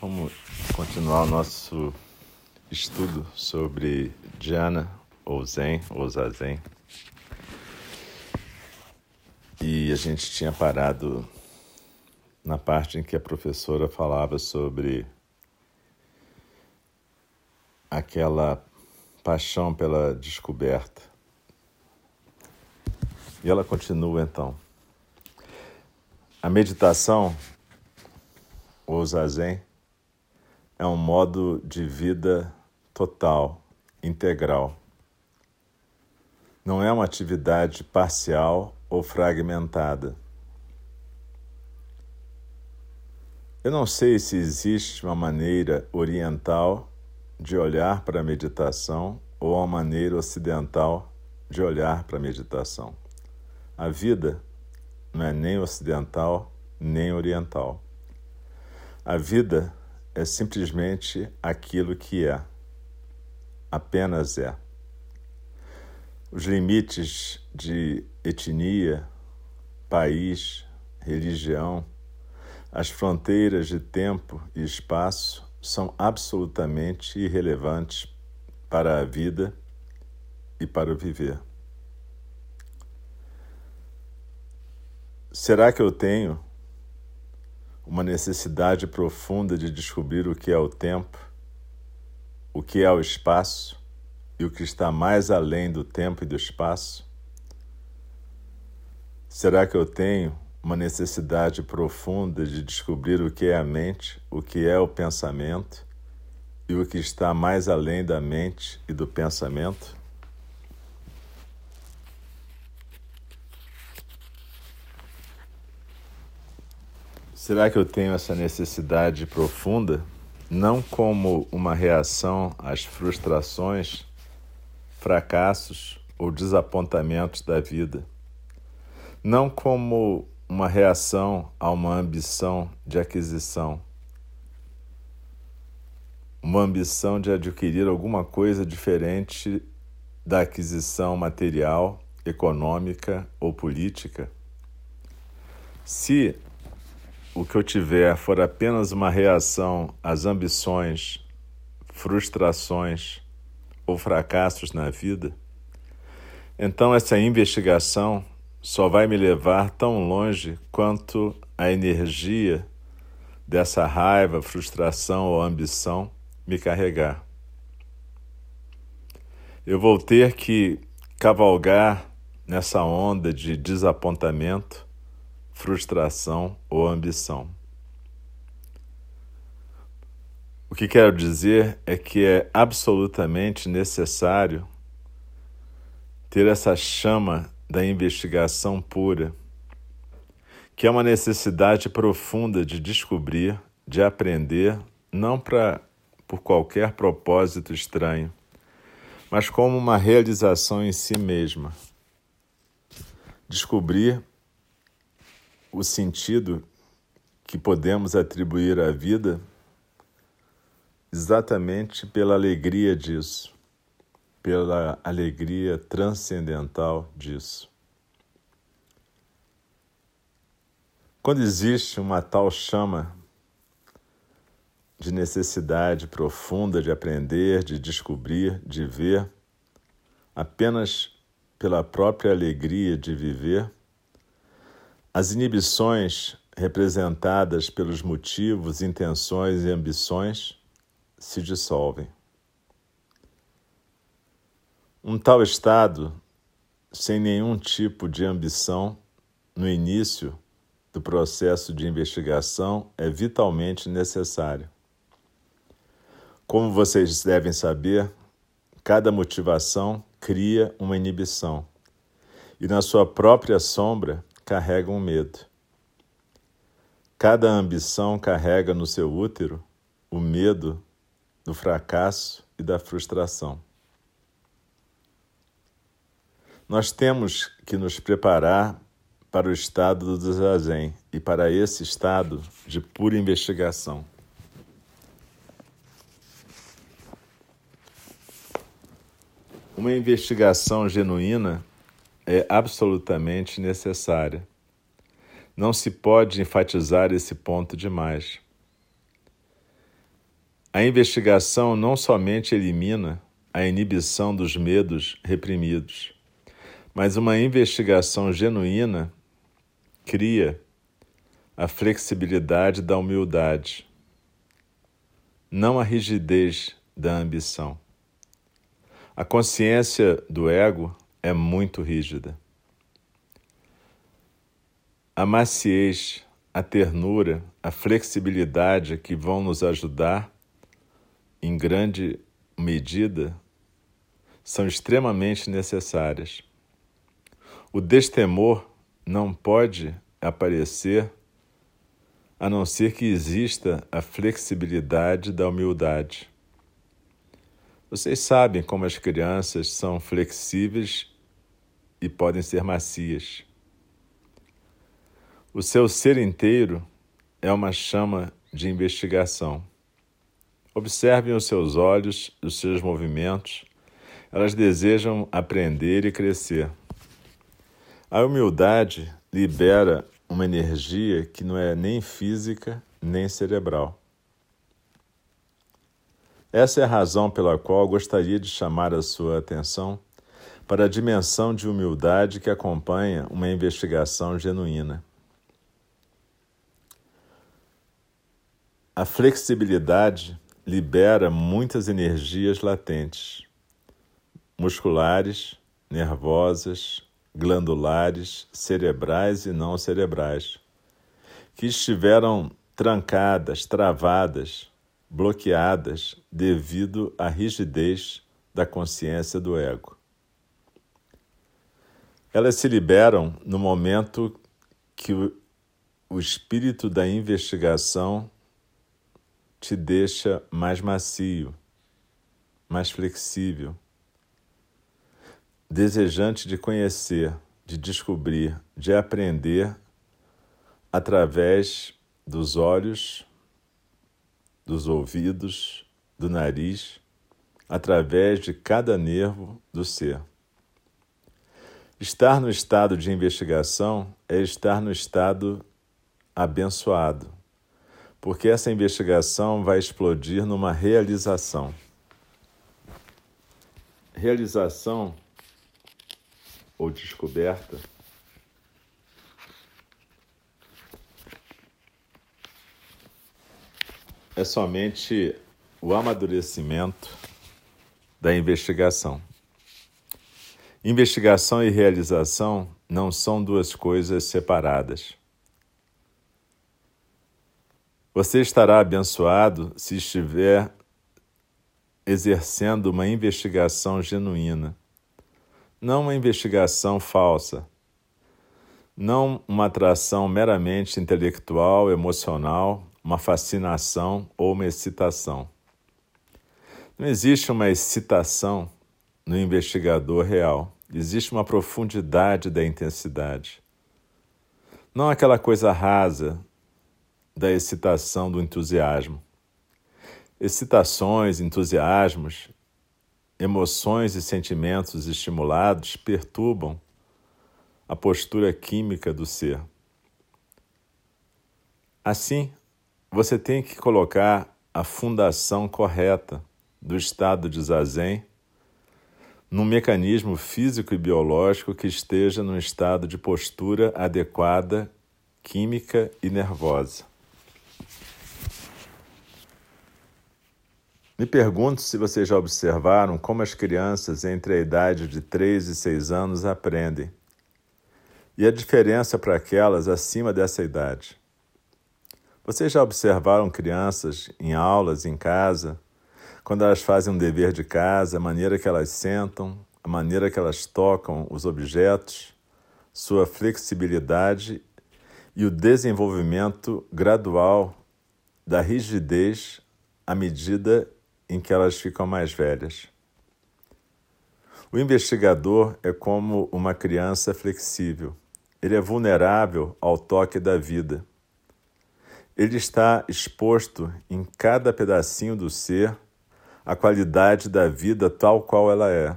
vamos continuar o nosso estudo sobre Jhana, ou Zen, ou Zazen. E a gente tinha parado na parte em que a professora falava sobre aquela paixão pela descoberta. E ela continua então. A meditação, ou zazen, é um modo de vida total, integral. Não é uma atividade parcial ou fragmentada. Eu não sei se existe uma maneira oriental de olhar para a meditação ou uma maneira ocidental de olhar para a meditação. A vida não é nem ocidental nem oriental. A vida é simplesmente aquilo que é, apenas é. Os limites de etnia, país, religião, as fronteiras de tempo e espaço são absolutamente irrelevantes para a vida e para o viver. Será que eu tenho uma necessidade profunda de descobrir o que é o tempo, o que é o espaço e o que está mais além do tempo e do espaço? Será que eu tenho uma necessidade profunda de descobrir o que é a mente, o que é o pensamento e o que está mais além da mente e do pensamento? Será que eu tenho essa necessidade profunda, não como uma reação às frustrações, fracassos ou desapontamentos da vida, não como uma reação a uma ambição de aquisição, uma ambição de adquirir alguma coisa diferente da aquisição material, econômica ou política? Se o que eu tiver for apenas uma reação às ambições, frustrações ou fracassos na vida, então essa investigação só vai me levar tão longe quanto a energia dessa raiva, frustração ou ambição me carregar. Eu vou ter que cavalgar nessa onda de desapontamento frustração ou ambição. O que quero dizer é que é absolutamente necessário ter essa chama da investigação pura, que é uma necessidade profunda de descobrir, de aprender, não para por qualquer propósito estranho, mas como uma realização em si mesma. Descobrir o sentido que podemos atribuir à vida exatamente pela alegria disso, pela alegria transcendental disso. Quando existe uma tal chama de necessidade profunda de aprender, de descobrir, de ver, apenas pela própria alegria de viver, as inibições representadas pelos motivos, intenções e ambições se dissolvem. Um tal estado, sem nenhum tipo de ambição, no início do processo de investigação é vitalmente necessário. Como vocês devem saber, cada motivação cria uma inibição e, na sua própria sombra, carrega um medo. Cada ambição carrega no seu útero o medo do fracasso e da frustração. Nós temos que nos preparar para o estado do zazen e para esse estado de pura investigação. Uma investigação genuína é absolutamente necessária. Não se pode enfatizar esse ponto demais. A investigação não somente elimina a inibição dos medos reprimidos, mas uma investigação genuína cria a flexibilidade da humildade, não a rigidez da ambição. A consciência do ego é muito rígida. A maciez, a ternura, a flexibilidade que vão nos ajudar, em grande medida, são extremamente necessárias. O destemor não pode aparecer a não ser que exista a flexibilidade da humildade. Vocês sabem como as crianças são flexíveis e podem ser macias. O seu ser inteiro é uma chama de investigação. Observem os seus olhos, os seus movimentos. Elas desejam aprender e crescer. A humildade libera uma energia que não é nem física nem cerebral. Essa é a razão pela qual gostaria de chamar a sua atenção para a dimensão de humildade que acompanha uma investigação genuína. A flexibilidade libera muitas energias latentes, musculares, nervosas, glandulares, cerebrais e não cerebrais, que estiveram trancadas, travadas, bloqueadas devido à rigidez da consciência do ego. Elas se liberam no momento que o, espírito da investigação te deixa mais macio, mais flexível, desejante de conhecer, de descobrir, de aprender através dos olhos dos ouvidos, do nariz, através de cada nervo do ser. Estar no estado de investigação é estar no estado abençoado, porque essa investigação vai explodir numa realização. Realização ou descoberta é somente o amadurecimento da investigação. Investigação e realização não são duas coisas separadas. Você estará abençoado se estiver exercendo uma investigação genuína, não uma investigação falsa, não uma atração meramente intelectual, emocional uma fascinação ou uma excitação. Não existe uma excitação no investigador real, existe uma profundidade da intensidade. Não aquela coisa rasa da excitação, do entusiasmo. Excitações, entusiasmos, emoções e sentimentos estimulados perturbam a postura química do ser. Assim, você tem que colocar a fundação correta do estado de zazen num mecanismo físico e biológico que esteja num estado de postura adequada, química e nervosa. Me pergunto se vocês já observaram como as crianças entre a idade de 3 e 6 anos aprendem e a diferença para aquelas acima dessa idade. Vocês já observaram crianças em aulas, em casa, quando elas fazem um dever de casa, a maneira que elas sentam, a maneira que elas tocam os objetos, sua flexibilidade e o desenvolvimento gradual da rigidez à medida em que elas ficam mais velhas. O investigador é como uma criança flexível. Ele é vulnerável ao toque da vida. Ele está exposto em cada pedacinho do ser à qualidade da vida tal qual ela é,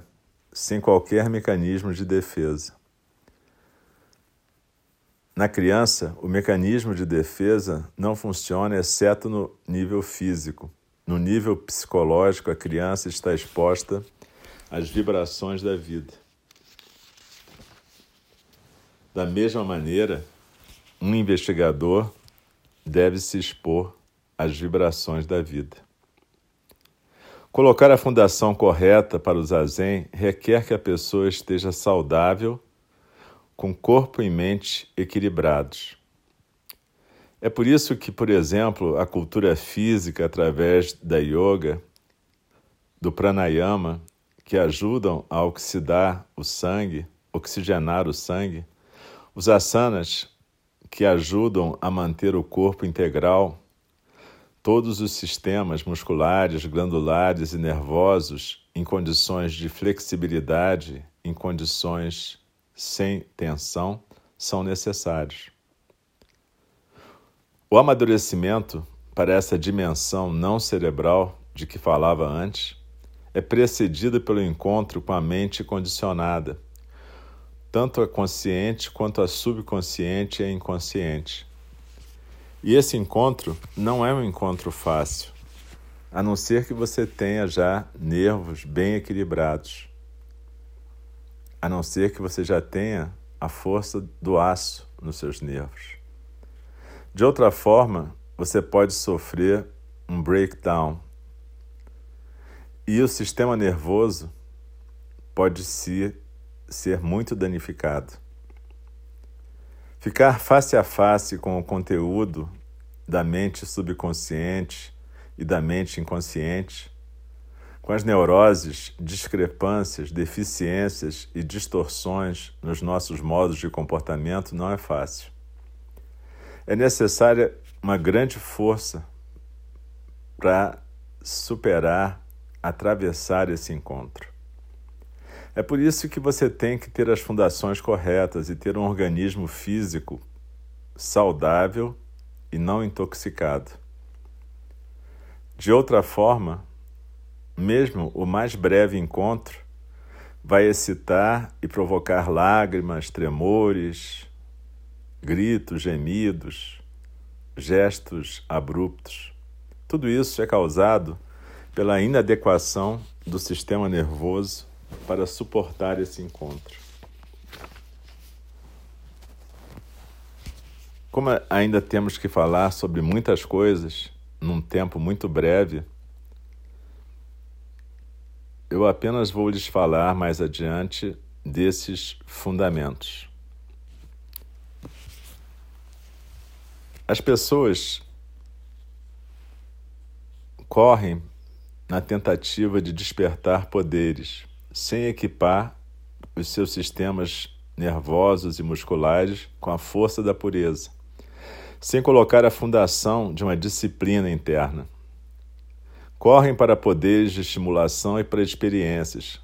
sem qualquer mecanismo de defesa. Na criança, o mecanismo de defesa não funciona exceto no nível físico. No nível psicológico, a criança está exposta às vibrações da vida. Da mesma maneira, um investigador deve se expor às vibrações da vida. Colocar a fundação correta para o zazen requer que a pessoa esteja saudável, com corpo e mente equilibrados. É por isso que, por exemplo, a cultura física através da yoga, do pranayama, que ajudam a oxidar o sangue, oxigenar o sangue, os asanas, que ajudam a manter o corpo integral, todos os sistemas musculares, glandulares e nervosos em condições de flexibilidade, em condições sem tensão, são necessários. O amadurecimento para essa dimensão não cerebral de que falava antes é precedido pelo encontro com a mente condicionada, tanto a consciente quanto a subconsciente e inconsciente. E esse encontro não é um encontro fácil, a não ser que você tenha já nervos bem equilibrados, a não ser que você já tenha a força do aço nos seus nervos. De outra forma, você pode sofrer um breakdown e o sistema nervoso pode se, ser muito danificado. Ficar face a face com o conteúdo da mente subconsciente e da mente inconsciente, com as neuroses, discrepâncias, deficiências e distorções nos nossos modos de comportamento não é fácil. É necessária uma grande força para superar, atravessar esse encontro. É por isso que você tem que ter as fundações corretas e ter um organismo físico saudável e não intoxicado. De outra forma, mesmo o mais breve encontro vai excitar e provocar lágrimas, tremores, gritos, gemidos, gestos abruptos. Tudo isso é causado pela inadequação do sistema nervoso para suportar esse encontro. Como ainda temos que falar sobre muitas coisas num tempo muito breve, eu apenas vou lhes falar mais adiante desses fundamentos. As pessoas correm na tentativa de despertar poderes, sem equipar os seus sistemas nervosos e musculares com a força da pureza, sem colocar a fundação de uma disciplina interna. Correm para poderes de estimulação e para experiências,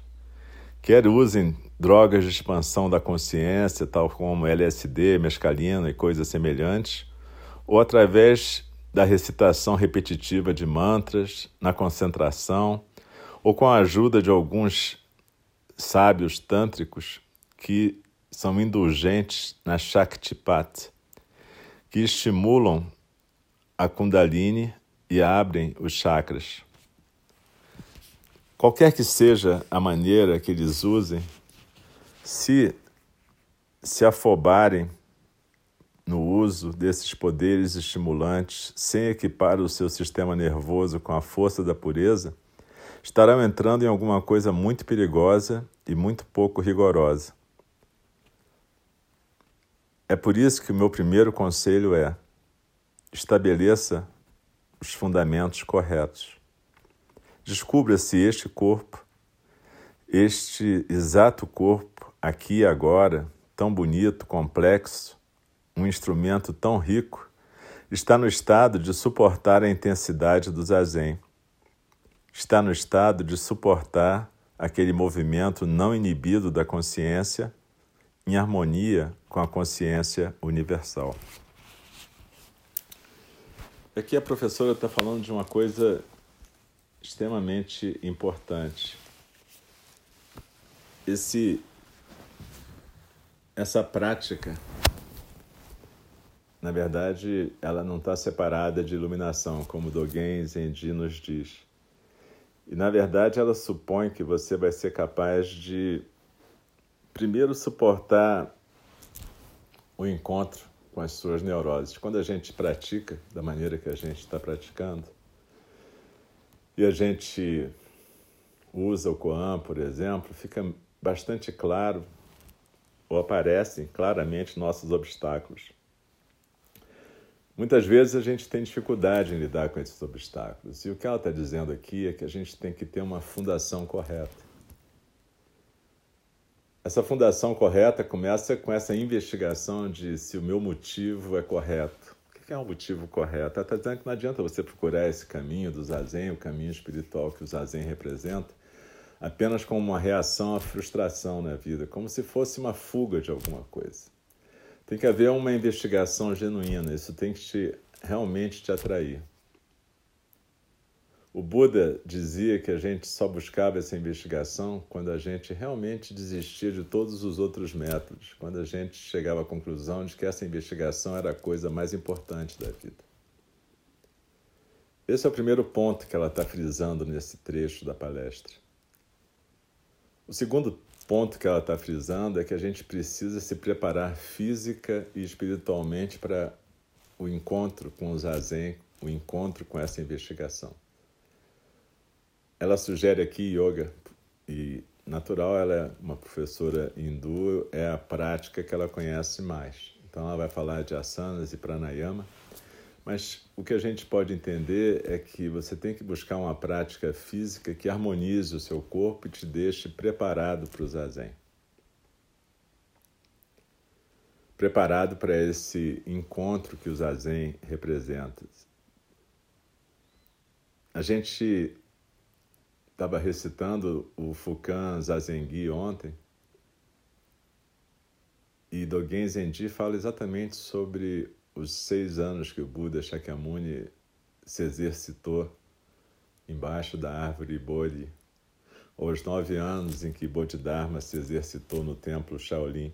quer usem drogas de expansão da consciência, tal como LSD, mescalina e coisas semelhantes, ou através da recitação repetitiva de mantras, na concentração ou com a ajuda de alguns sábios tântricos que são indulgentes na Shaktipat, que estimulam a Kundalini e abrem os chakras. Qualquer que seja a maneira que eles usem, se se afobarem no uso desses poderes estimulantes sem equipar o seu sistema nervoso com a força da pureza, estarão entrando em alguma coisa muito perigosa e muito pouco rigorosa. É por isso que o meu primeiro conselho é: estabeleça os fundamentos corretos. Descubra se este corpo, este exato corpo, aqui e agora, tão bonito, complexo, um instrumento tão rico, está no estado de suportar a intensidade do zazen está no estado de suportar aquele movimento não inibido da consciência em harmonia com a consciência universal. Aqui a professora está falando de uma coisa extremamente importante. Esse, essa prática, na verdade, ela não está separada de iluminação, como Dogen Zenji nos diz. E na verdade ela supõe que você vai ser capaz de primeiro suportar o encontro com as suas neuroses. Quando a gente pratica da maneira que a gente está praticando, e a gente usa o Koan, por exemplo, fica bastante claro, ou aparecem claramente nossos obstáculos. Muitas vezes a gente tem dificuldade em lidar com esses obstáculos. E o que ela está dizendo aqui é que a gente tem que ter uma fundação correta. Essa fundação correta começa com essa investigação de se o meu motivo é correto. O que é um motivo correto? Ela está dizendo que não adianta você procurar esse caminho do zazen, o caminho espiritual que o zazen representa, apenas como uma reação à frustração na vida, como se fosse uma fuga de alguma coisa. Tem que haver uma investigação genuína, isso tem que te, realmente te atrair. O Buda dizia que a gente só buscava essa investigação quando a gente realmente desistia de todos os outros métodos, quando a gente chegava à conclusão de que essa investigação era a coisa mais importante da vida. Esse é o primeiro ponto que ela está frisando nesse trecho da palestra. O segundo ponto que ela está frisando é que a gente precisa se preparar física e espiritualmente para o encontro com o zazen, o encontro com essa investigação. Ela sugere aqui yoga e natural, ela é uma professora hindu, é a prática que ela conhece mais. Então ela vai falar de asanas e pranayama mas o que a gente pode entender é que você tem que buscar uma prática física que harmonize o seu corpo e te deixe preparado para o zazen. Preparado para esse encontro que o zazen representa. A gente estava recitando o Fukan Zazengi ontem e Dogen Zenji fala exatamente sobre os seis anos que o Buda Shakyamuni se exercitou embaixo da árvore Bodhi, ou os nove anos em que Bodhidharma se exercitou no templo Shaolin.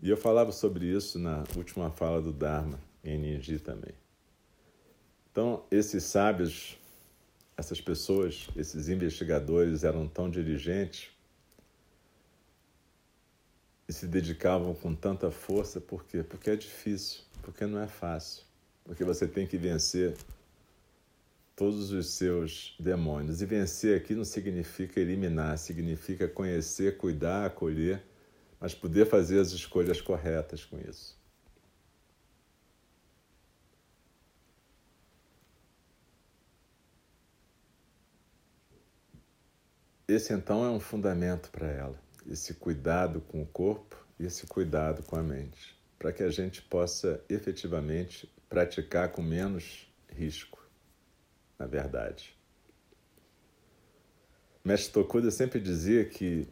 E eu falava sobre isso na última fala do Dharma, em Ninji também. Então, esses sábios, essas pessoas, esses investigadores eram tão diligentes e se dedicavam com tanta força, por quê? Porque é difícil, porque não é fácil, porque você tem que vencer todos os seus demônios. E vencer aqui não significa eliminar, significa conhecer, cuidar, acolher, mas poder fazer as escolhas corretas com isso. Esse então é um fundamento para ela esse cuidado com o corpo e esse cuidado com a mente, para que a gente possa efetivamente praticar com menos risco, na verdade. Mestre Tokuda sempre dizia que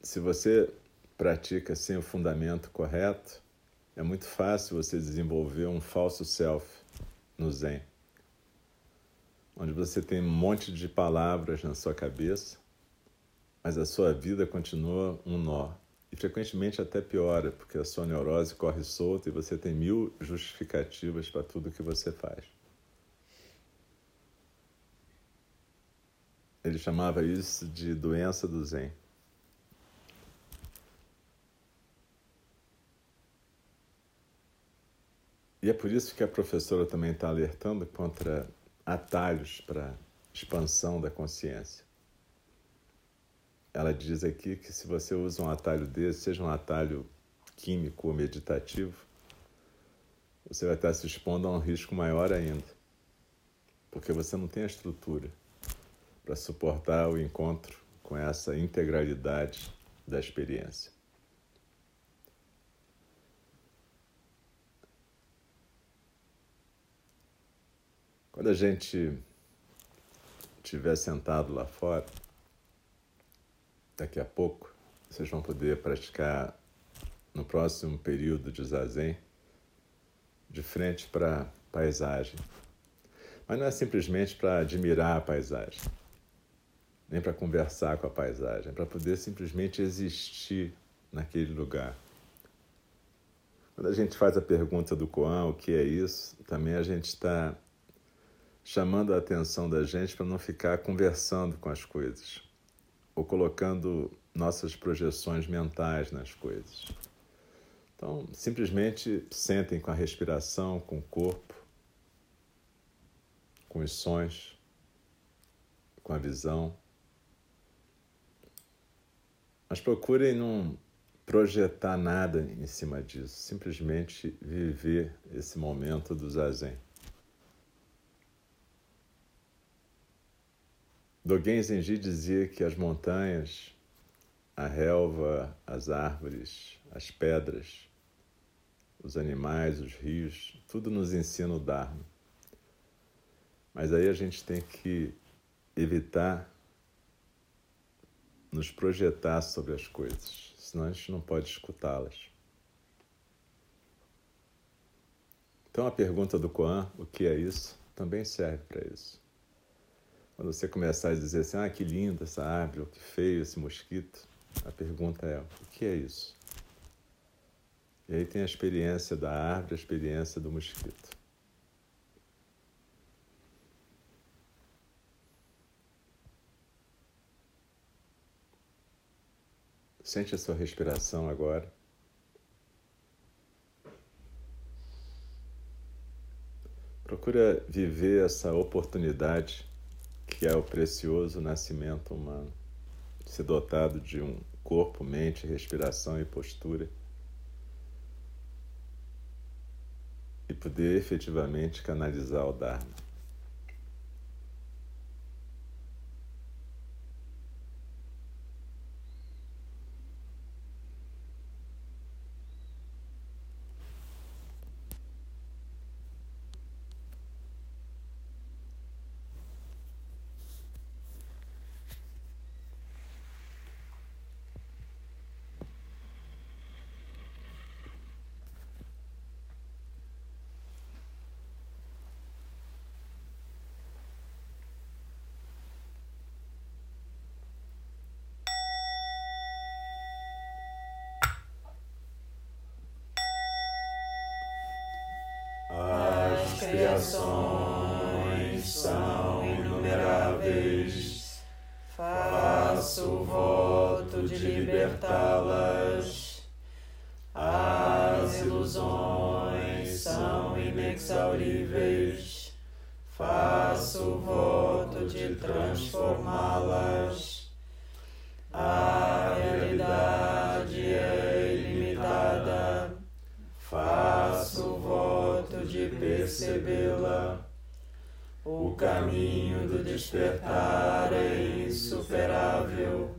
se você pratica sem o fundamento correto, é muito fácil você desenvolver um falso self no Zen, onde você tem um monte de palavras na sua cabeça, mas a sua vida continua um nó. E frequentemente até piora, porque a sua neurose corre solta e você tem mil justificativas para tudo que você faz. Ele chamava isso de doença do Zen. E é por isso que a professora também está alertando contra atalhos para expansão da consciência. Ela diz aqui que se você usa um atalho desse, seja um atalho químico ou meditativo, você vai estar se expondo a um risco maior ainda, porque você não tem a estrutura para suportar o encontro com essa integralidade da experiência. Quando a gente estiver sentado lá fora, daqui a pouco, vocês vão poder praticar no próximo período de zazen de frente para a paisagem. Mas não é simplesmente para admirar a paisagem nem para conversar com a paisagem, é para poder simplesmente existir naquele lugar. Quando a gente faz a pergunta do Koan, o que é isso, também a gente está chamando a atenção da gente para não ficar conversando com as coisas ou colocando nossas projeções mentais nas coisas. Então, simplesmente sentem com a respiração, com o corpo, com os sons, com a visão. Mas procurem não projetar nada em cima disso, simplesmente viver esse momento do zazen. Dogen Zenji dizia que as montanhas, a relva, as árvores, as pedras, os animais, os rios, tudo nos ensina o Dharma. Mas aí a gente tem que evitar nos projetar sobre as coisas, senão a gente não pode escutá-las. Então a pergunta do Koan, o que é isso, também serve para isso. Quando você começar a dizer assim, ah, que linda essa árvore, ou que feio esse mosquito, a pergunta é, o que é isso? E aí tem a experiência da árvore, a experiência do mosquito. Sente a sua respiração agora. Procura viver essa oportunidade que é o precioso nascimento humano, ser dotado de um corpo, mente, respiração e postura e poder efetivamente canalizar o Dharma. Criações O caminho do despertar é insuperável.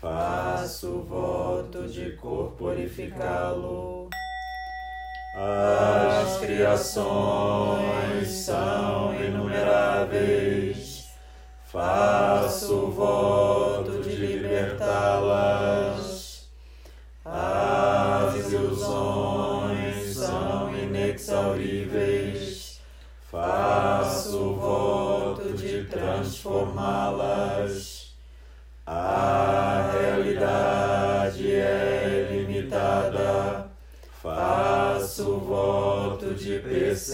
Faço voto de corporificá-lo. As criações são inumeráveis. Faço voto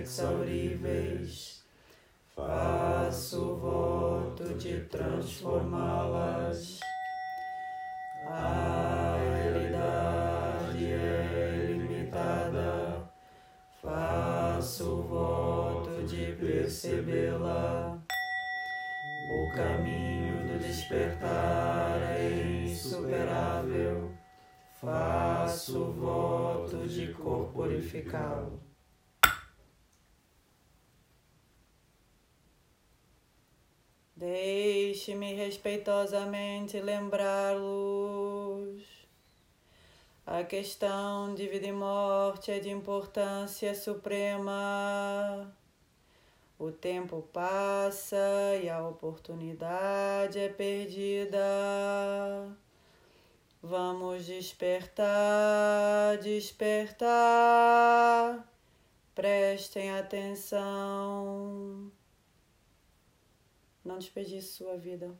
inexauríveis. Faço voto de transformá-las. A realidade é ilimitada. Faço voto de percebê-la. O caminho do despertar é insuperável. Faço voto de corporificá-lo. Deixe-me respeitosamente lembrá-los. A questão de vida e morte é de importância suprema. O tempo passa e a oportunidade é perdida. Vamos despertar, despertar. Prestem atenção. Não desperdice sua vida.